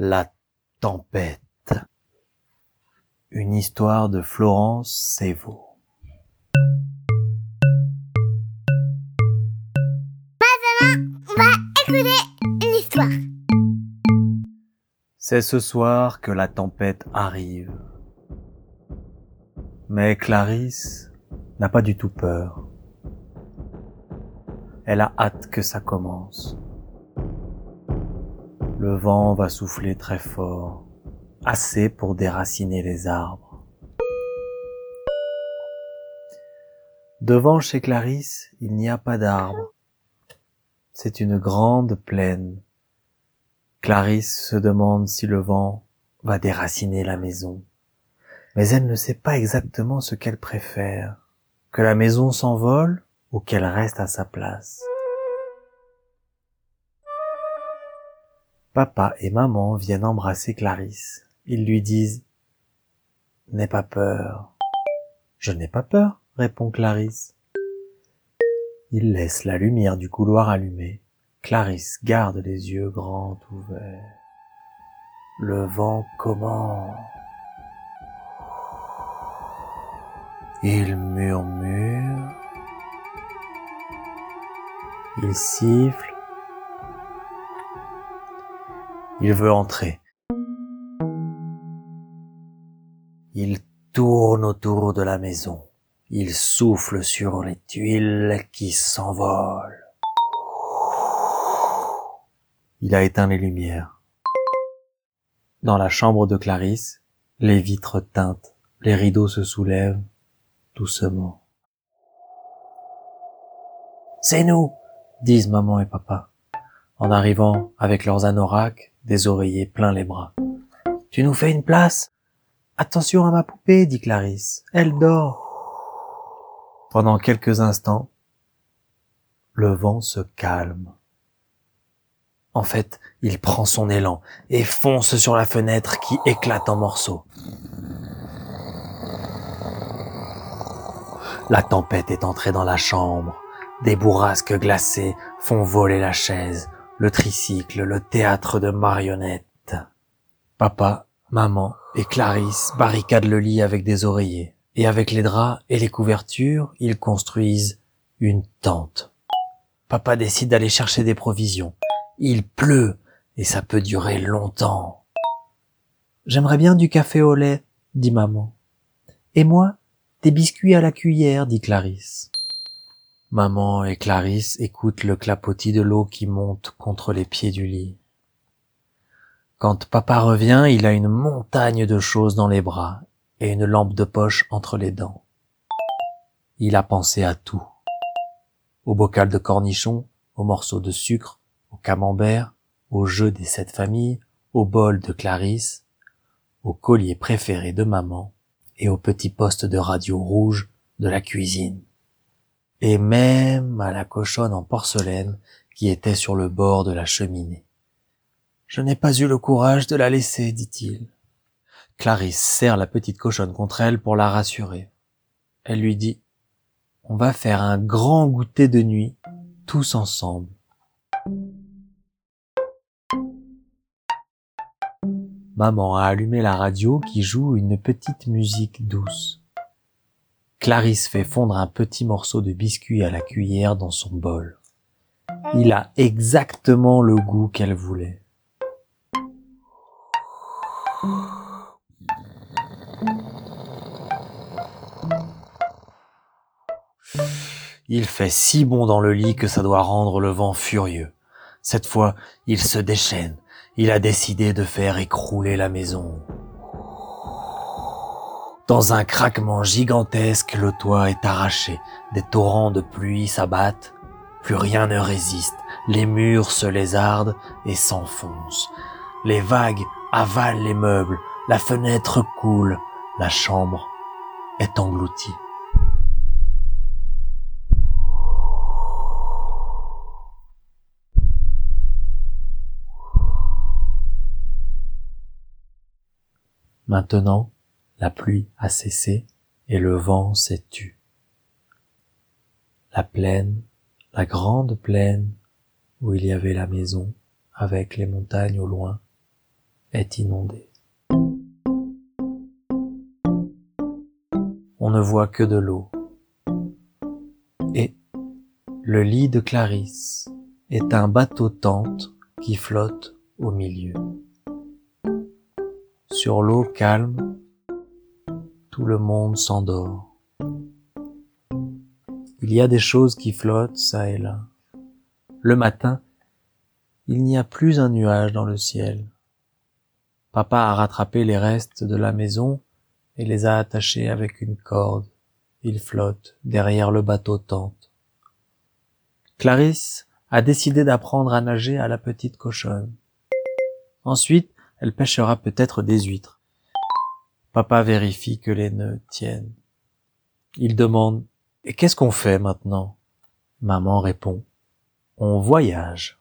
La tempête. Une histoire de Florence Sévaux. Maintenant, on va écouter une histoire. C'est ce soir que la tempête arrive. Mais Clarisse n'a pas du tout peur. Elle a hâte que ça commence. Le vent va souffler très fort, assez pour déraciner les arbres. Devant chez Clarisse, il n'y a pas d'arbres. C'est une grande plaine. Clarisse se demande si le vent va déraciner la maison. Mais elle ne sait pas exactement ce qu'elle préfère. Que la maison s'envole ou qu'elle reste à sa place. Papa et maman viennent embrasser Clarisse. Ils lui disent ⁇ N'aie pas peur ⁇ Je n'ai pas peur, répond Clarisse. Ils laissent la lumière du couloir allumée. Clarisse garde les yeux grands ouverts. Le vent commence. Il murmure. Il siffle. Il veut entrer. Il tourne autour de la maison. Il souffle sur les tuiles qui s'envolent. Il a éteint les lumières. Dans la chambre de Clarisse, les vitres teintent, les rideaux se soulèvent doucement. C'est nous, disent maman et papa, en arrivant avec leurs anoraks, des oreillers pleins les bras. Tu nous fais une place? Attention à ma poupée, dit Clarisse. Elle dort. Pendant quelques instants, le vent se calme. En fait, il prend son élan et fonce sur la fenêtre qui éclate en morceaux. La tempête est entrée dans la chambre. Des bourrasques glacées font voler la chaise, le tricycle, le théâtre de marionnettes. Papa, maman et Clarisse barricadent le lit avec des oreillers, et avec les draps et les couvertures, ils construisent une tente. Papa décide d'aller chercher des provisions. Il pleut, et ça peut durer longtemps. J'aimerais bien du café au lait, dit maman. Et moi, des biscuits à la cuillère, dit Clarisse. Maman et Clarisse écoutent le clapotis de l'eau qui monte contre les pieds du lit. Quand papa revient, il a une montagne de choses dans les bras et une lampe de poche entre les dents. Il a pensé à tout. Au bocal de cornichons, au morceau de sucre, au camembert, au jeu des sept familles, au bol de Clarisse, au collier préféré de maman et au petit poste de radio rouge de la cuisine et même à la cochonne en porcelaine qui était sur le bord de la cheminée. Je n'ai pas eu le courage de la laisser, dit-il. Clarisse serre la petite cochonne contre elle pour la rassurer. Elle lui dit, on va faire un grand goûter de nuit, tous ensemble. Maman a allumé la radio qui joue une petite musique douce. Clarisse fait fondre un petit morceau de biscuit à la cuillère dans son bol. Il a exactement le goût qu'elle voulait. Il fait si bon dans le lit que ça doit rendre le vent furieux. Cette fois, il se déchaîne. Il a décidé de faire écrouler la maison. Dans un craquement gigantesque, le toit est arraché, des torrents de pluie s'abattent, plus rien ne résiste, les murs se lézardent et s'enfoncent. Les vagues avalent les meubles, la fenêtre coule, la chambre est engloutie. Maintenant, la pluie a cessé et le vent s'est tu. La plaine, la grande plaine où il y avait la maison avec les montagnes au loin, est inondé. On ne voit que de l'eau. Et le lit de Clarisse est un bateau-tente qui flotte au milieu. Sur l'eau calme, tout le monde s'endort. Il y a des choses qui flottent ça et là. Le matin, il n'y a plus un nuage dans le ciel. Papa a rattrapé les restes de la maison et les a attachés avec une corde. Ils flottent derrière le bateau-tente. Clarisse a décidé d'apprendre à nager à la petite cochonne. Ensuite, elle pêchera peut-être des huîtres. Papa vérifie que les nœuds tiennent. Il demande Et qu'est-ce qu'on fait maintenant? Maman répond On voyage.